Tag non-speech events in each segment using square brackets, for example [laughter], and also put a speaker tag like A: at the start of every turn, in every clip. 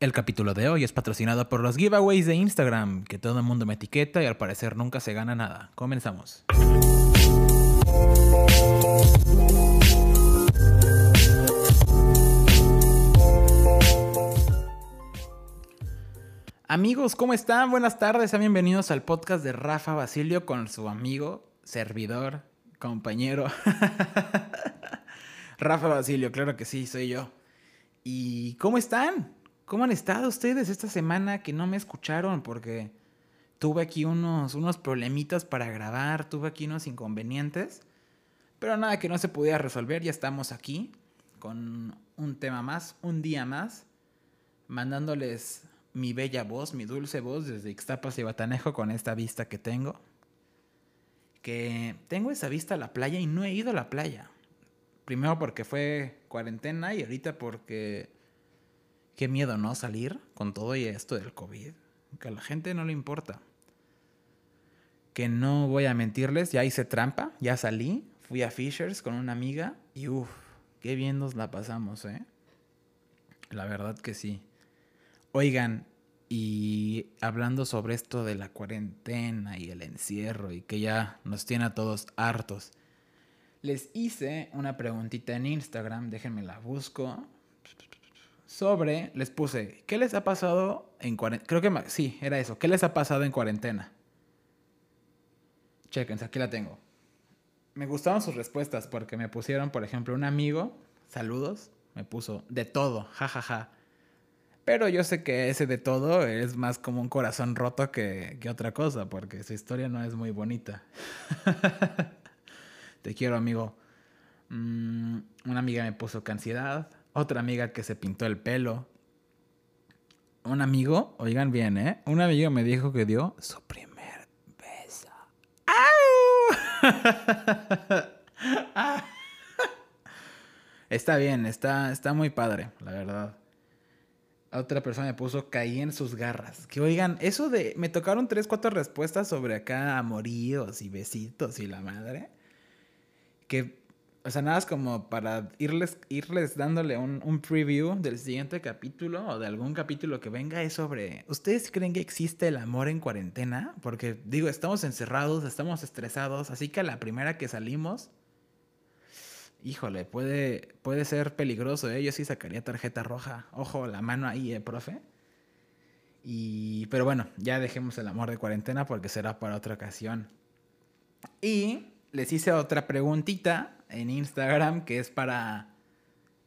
A: El capítulo de hoy es patrocinado por los giveaways de Instagram, que todo el mundo me etiqueta y al parecer nunca se gana nada. Comenzamos. Amigos, ¿cómo están? Buenas tardes, sean bienvenidos al podcast de Rafa Basilio con su amigo, servidor, compañero. [laughs] Rafa Basilio, claro que sí, soy yo. ¿Y cómo están? ¿Cómo han estado ustedes esta semana que no me escucharon? Porque tuve aquí unos, unos problemitas para grabar, tuve aquí unos inconvenientes. Pero nada que no se pudiera resolver, ya estamos aquí con un tema más, un día más, mandándoles mi bella voz, mi dulce voz desde Ixtapas y Batanejo con esta vista que tengo. Que tengo esa vista a la playa y no he ido a la playa. Primero porque fue cuarentena y ahorita porque qué miedo, ¿no? Salir con todo y esto del COVID. Que a la gente no le importa. Que no voy a mentirles, ya hice trampa, ya salí, fui a Fishers con una amiga y uff, qué bien nos la pasamos, ¿eh? La verdad que sí. Oigan, y hablando sobre esto de la cuarentena y el encierro y que ya nos tiene a todos hartos, les hice una preguntita en Instagram, déjenme la busco. Sobre, les puse, ¿qué les ha pasado en cuarentena? Creo que sí, era eso. ¿Qué les ha pasado en cuarentena? Chequense, aquí la tengo. Me gustaron sus respuestas porque me pusieron, por ejemplo, un amigo, saludos, me puso de todo, jajaja. Ja, ja. Pero yo sé que ese de todo es más como un corazón roto que, que otra cosa, porque su historia no es muy bonita. [laughs] Te quiero, amigo. Mm, una amiga me puso que ansiedad. Otra amiga que se pintó el pelo. Un amigo, oigan bien, ¿eh? Un amigo me dijo que dio su primer beso. ¡Au! [laughs] está bien, está, está muy padre, la verdad otra persona me puso caí en sus garras. Que oigan, eso de. Me tocaron tres, cuatro respuestas sobre acá amoríos y besitos y la madre. Que. O sea, nada es como para irles, irles dándole un, un preview del siguiente capítulo o de algún capítulo que venga es sobre. ¿Ustedes creen que existe el amor en cuarentena? Porque digo, estamos encerrados, estamos estresados, así que a la primera que salimos híjole, puede, puede ser peligroso, ¿eh? Yo sí sacaría tarjeta roja. Ojo, la mano ahí, ¿eh, profe? Y, pero bueno, ya dejemos el amor de cuarentena porque será para otra ocasión. Y les hice otra preguntita en Instagram que es para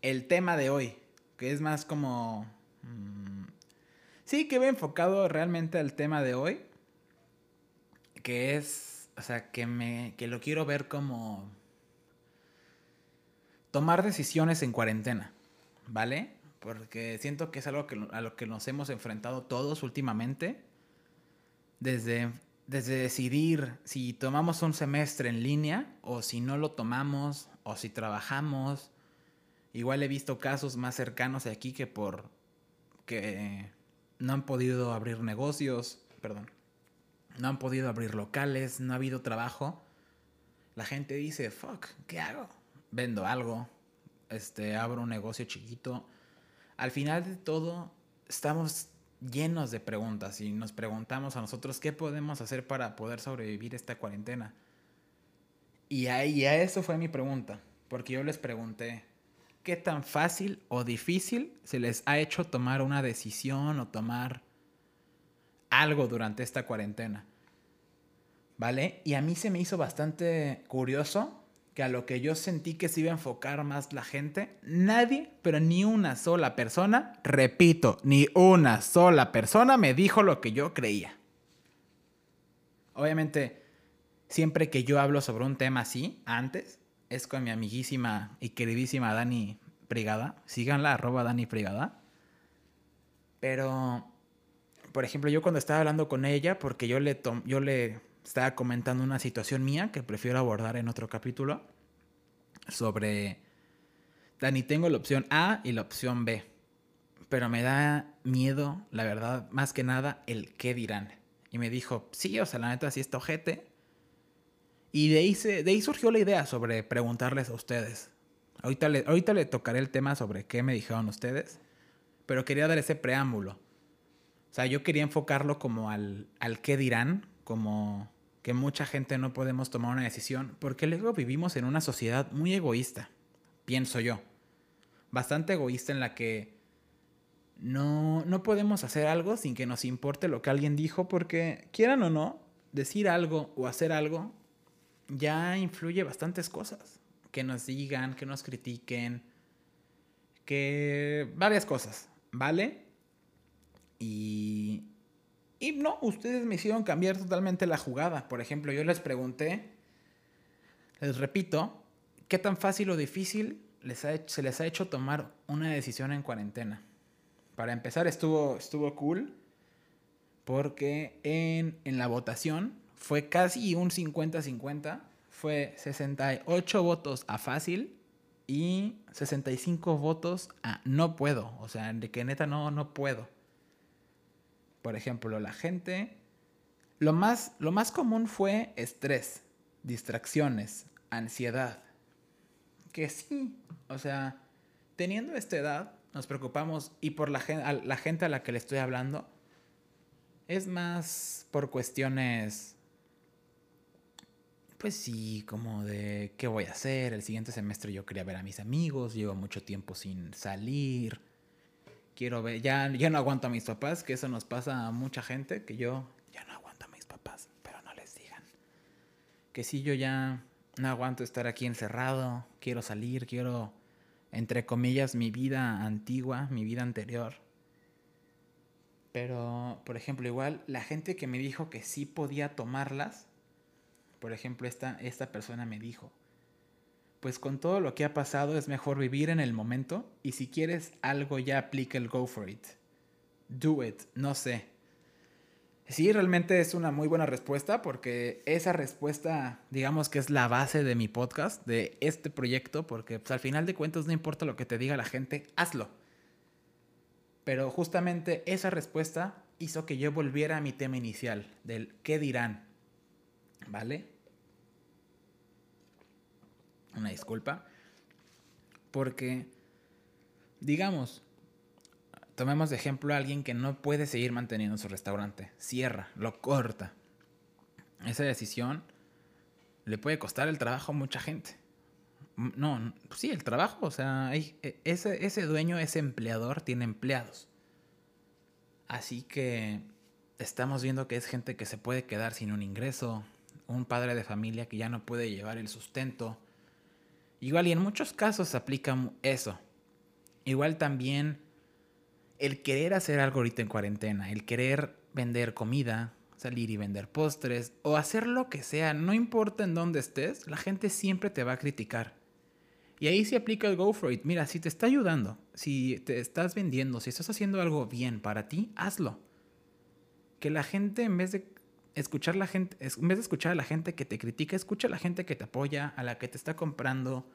A: el tema de hoy, que es más como... Mmm, sí, que ve enfocado realmente al tema de hoy, que es, o sea, que, me, que lo quiero ver como tomar decisiones en cuarentena, ¿vale? Porque siento que es algo que, a lo que nos hemos enfrentado todos últimamente. Desde, desde decidir si tomamos un semestre en línea o si no lo tomamos o si trabajamos. Igual he visto casos más cercanos de aquí que por que no han podido abrir negocios, perdón, no han podido abrir locales, no ha habido trabajo. La gente dice, fuck, ¿qué hago? vendo algo, este, abro un negocio chiquito. Al final de todo, estamos llenos de preguntas y nos preguntamos a nosotros qué podemos hacer para poder sobrevivir esta cuarentena. Y ahí a eso fue mi pregunta, porque yo les pregunté, ¿qué tan fácil o difícil se les ha hecho tomar una decisión o tomar algo durante esta cuarentena? ¿Vale? Y a mí se me hizo bastante curioso que a lo que yo sentí que se iba a enfocar más la gente, nadie, pero ni una sola persona, repito, ni una sola persona me dijo lo que yo creía. Obviamente, siempre que yo hablo sobre un tema así, antes, es con mi amiguísima y queridísima Dani Prigada. Síganla, arroba Dani Prigada. Pero, por ejemplo, yo cuando estaba hablando con ella, porque yo le, yo le estaba comentando una situación mía que prefiero abordar en otro capítulo sobre, Dani, tengo la opción A y la opción B, pero me da miedo, la verdad, más que nada, el qué dirán. Y me dijo, sí, o sea, la neta, sí está ojete. Y de ahí, de ahí surgió la idea sobre preguntarles a ustedes. Ahorita le, ahorita le tocaré el tema sobre qué me dijeron ustedes. pero quería dar ese preámbulo. O sea, yo quería enfocarlo como al, al qué dirán, como que mucha gente no podemos tomar una decisión, porque luego vivimos en una sociedad muy egoísta, pienso yo. Bastante egoísta en la que no, no podemos hacer algo sin que nos importe lo que alguien dijo, porque quieran o no, decir algo o hacer algo ya influye bastantes cosas. Que nos digan, que nos critiquen, que varias cosas, ¿vale? Y, y no, ustedes me hicieron cambiar totalmente la jugada. Por ejemplo, yo les pregunté, les repito, ¿qué tan fácil o difícil les se les ha hecho tomar una decisión en cuarentena? Para empezar, estuvo, estuvo cool porque en, en la votación fue casi un 50-50. Fue 68 votos a fácil y 65 votos a no puedo. O sea, de que neta no, no puedo. Por ejemplo, la gente... Lo más, lo más común fue estrés, distracciones, ansiedad. Que sí, o sea, teniendo esta edad, nos preocupamos y por la, la gente a la que le estoy hablando, es más por cuestiones pues sí, como de qué voy a hacer. El siguiente semestre yo quería ver a mis amigos, llevo mucho tiempo sin salir. Quiero ver, ya, ya no aguanto a mis papás, que eso nos pasa a mucha gente, que yo ya no aguanto a mis papás, pero no les digan. Que sí, yo ya no aguanto estar aquí encerrado, quiero salir, quiero, entre comillas, mi vida antigua, mi vida anterior. Pero, por ejemplo, igual la gente que me dijo que sí podía tomarlas, por ejemplo, esta, esta persona me dijo, pues con todo lo que ha pasado es mejor vivir en el momento y si quieres algo ya aplica el go for it. Do it, no sé. Sí, realmente es una muy buena respuesta porque esa respuesta, digamos que es la base de mi podcast, de este proyecto, porque pues, al final de cuentas no importa lo que te diga la gente, hazlo. Pero justamente esa respuesta hizo que yo volviera a mi tema inicial, del qué dirán, ¿vale? Una disculpa, porque, digamos, tomemos de ejemplo a alguien que no puede seguir manteniendo su restaurante, cierra, lo corta. Esa decisión le puede costar el trabajo a mucha gente. No, sí, el trabajo, o sea, e, ese, ese dueño, ese empleador tiene empleados. Así que estamos viendo que es gente que se puede quedar sin un ingreso, un padre de familia que ya no puede llevar el sustento, Igual y en muchos casos aplica eso. Igual también el querer hacer algo ahorita en cuarentena, el querer vender comida, salir y vender postres o hacer lo que sea, no importa en dónde estés, la gente siempre te va a criticar. Y ahí se aplica el go. Mira, si te está ayudando, si te estás vendiendo, si estás haciendo algo bien para ti, hazlo. Que la gente en vez de escuchar la gente, en vez de escuchar a la gente que te critica, escucha a la gente que te apoya, a la que te está comprando,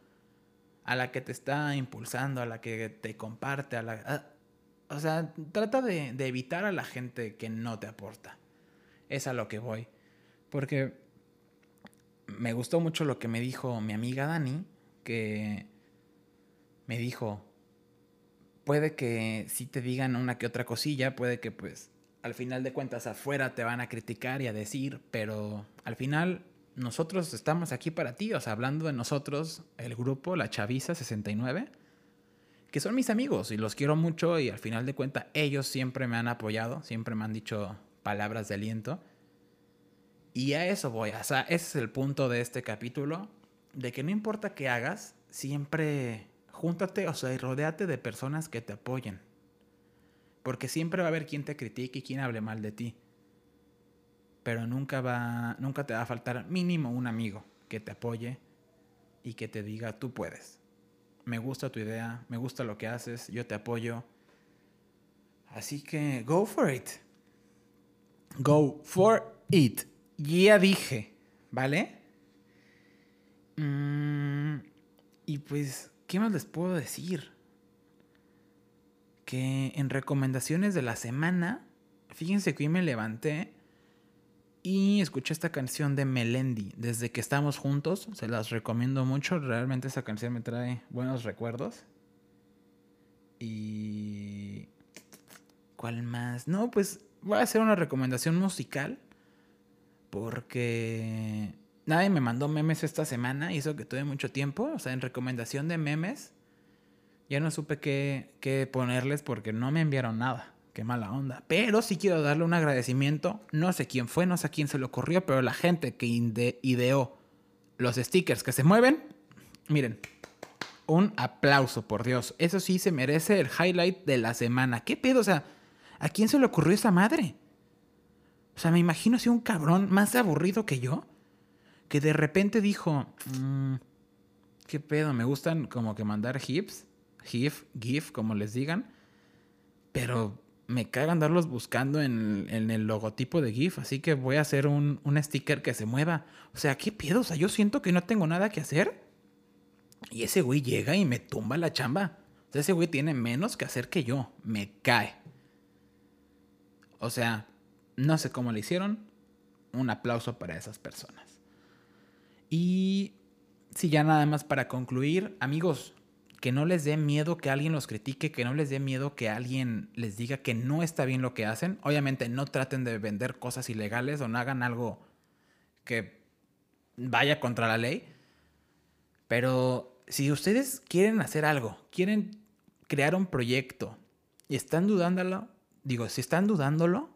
A: a la que te está impulsando, a la que te comparte, a la... o sea, trata de, de, evitar a la gente que no te aporta. Es a lo que voy. Porque me gustó mucho lo que me dijo mi amiga Dani, que me dijo, puede que si te digan una que otra cosilla, puede que pues al final de cuentas afuera te van a criticar y a decir, pero al final nosotros estamos aquí para ti, o sea, hablando de nosotros, el grupo, la Chaviza 69, que son mis amigos y los quiero mucho y al final de cuentas ellos siempre me han apoyado, siempre me han dicho palabras de aliento. Y a eso voy, o sea, ese es el punto de este capítulo, de que no importa qué hagas, siempre júntate, o sea, y rodéate de personas que te apoyen. Porque siempre va a haber quien te critique y quien hable mal de ti. Pero nunca va, nunca te va a faltar mínimo un amigo que te apoye y que te diga, tú puedes. Me gusta tu idea, me gusta lo que haces, yo te apoyo. Así que, go for it. Go for it. Ya dije, ¿vale? Mm, y pues, ¿qué más les puedo decir? que en recomendaciones de la semana, fíjense que hoy me levanté y escuché esta canción de Melendi, desde que estamos juntos, se las recomiendo mucho, realmente esa canción me trae buenos recuerdos. Y ¿Cuál más? No, pues voy a hacer una recomendación musical. Porque nadie me mandó memes esta semana. Hizo que tuve mucho tiempo. O sea, en recomendación de memes. Ya no supe qué, qué ponerles porque no me enviaron nada. Qué mala onda. Pero sí quiero darle un agradecimiento. No sé quién fue, no sé a quién se le ocurrió, pero la gente que ideó los stickers que se mueven. Miren, un aplauso, por Dios. Eso sí se merece el highlight de la semana. ¿Qué pedo? O sea, ¿a quién se le ocurrió esa madre? O sea, me imagino así un cabrón más aburrido que yo, que de repente dijo, mm, ¿qué pedo? Me gustan como que mandar GIFs, GIF, GIF, como les digan, pero me caga andarlos buscando en, el logotipo de GIF, así que voy a hacer un, un sticker que se mueva. O sea, ¿qué pedo? O sea, yo siento que no tengo nada que hacer y ese güey llega y me tumba la chamba. O sea, ese güey tiene menos que hacer que yo. Me cae. O sea, no sé cómo le hicieron. Un aplauso para esas personas. Y si ya nada más para concluir, amigos, que no les dé miedo que alguien los critique, que no les dé miedo que alguien les diga que no está bien lo que hacen. Obviamente no traten de vender cosas ilegales o no hagan algo que vaya contra la ley. Pero si ustedes quieren hacer algo, quieren crear un proyecto y están dudándolo, digo, si están dudándolo,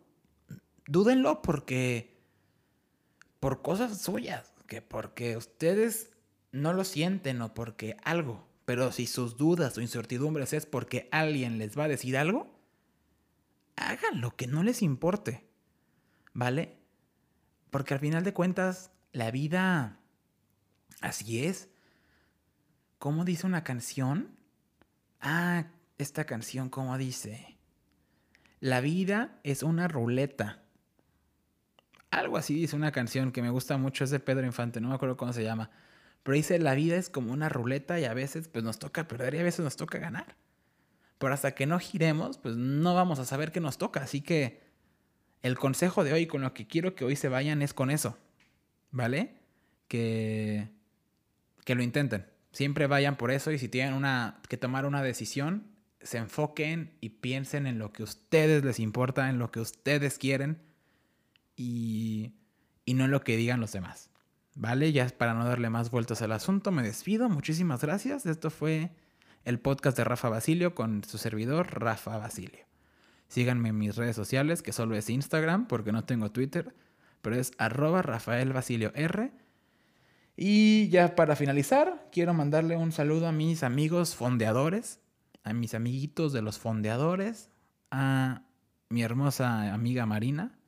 A: dúdenlo porque por cosas suyas, que porque ustedes no lo sienten o porque algo. Pero si sus dudas o incertidumbres es porque alguien les va a decir algo, hagan lo que no les importe. ¿Vale? Porque al final de cuentas, la vida así es. ¿Cómo dice una canción? Ah, esta canción, ¿cómo dice? La vida es una ruleta. Algo así dice una canción que me gusta mucho, es de Pedro Infante, no me acuerdo cómo se llama. Pero dice, la vida es como una ruleta y a veces pues nos toca perder y a veces nos toca ganar. Pero hasta que no giremos, pues no vamos a saber qué nos toca. Así que el consejo de hoy, con lo que quiero que hoy se vayan, es con eso. ¿Vale? Que, que lo intenten siempre vayan por eso y si tienen una, que tomar una decisión, se enfoquen y piensen en lo que a ustedes les importa, en lo que ustedes quieren y, y no en lo que digan los demás. ¿Vale? Ya para no darle más vueltas al asunto, me despido. Muchísimas gracias. Esto fue el podcast de Rafa Basilio con su servidor, Rafa Basilio. Síganme en mis redes sociales, que solo es Instagram, porque no tengo Twitter, pero es arroba Rafael Basilio R. Y ya para finalizar, quiero mandarle un saludo a mis amigos fondeadores, a mis amiguitos de los fondeadores, a mi hermosa amiga Marina,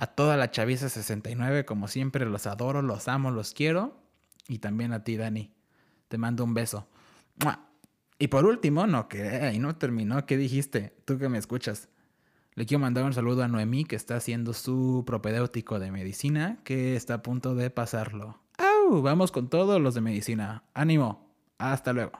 A: a toda la chaviza 69, como siempre, los adoro, los amo, los quiero, y también a ti, Dani. Te mando un beso. Y por último, no, que ahí no terminó, ¿qué dijiste? Tú que me escuchas. Le quiero mandar un saludo a Noemí, que está haciendo su propedéutico de medicina, que está a punto de pasarlo. ¡Au! Vamos con todos los de medicina. Ánimo. Hasta luego.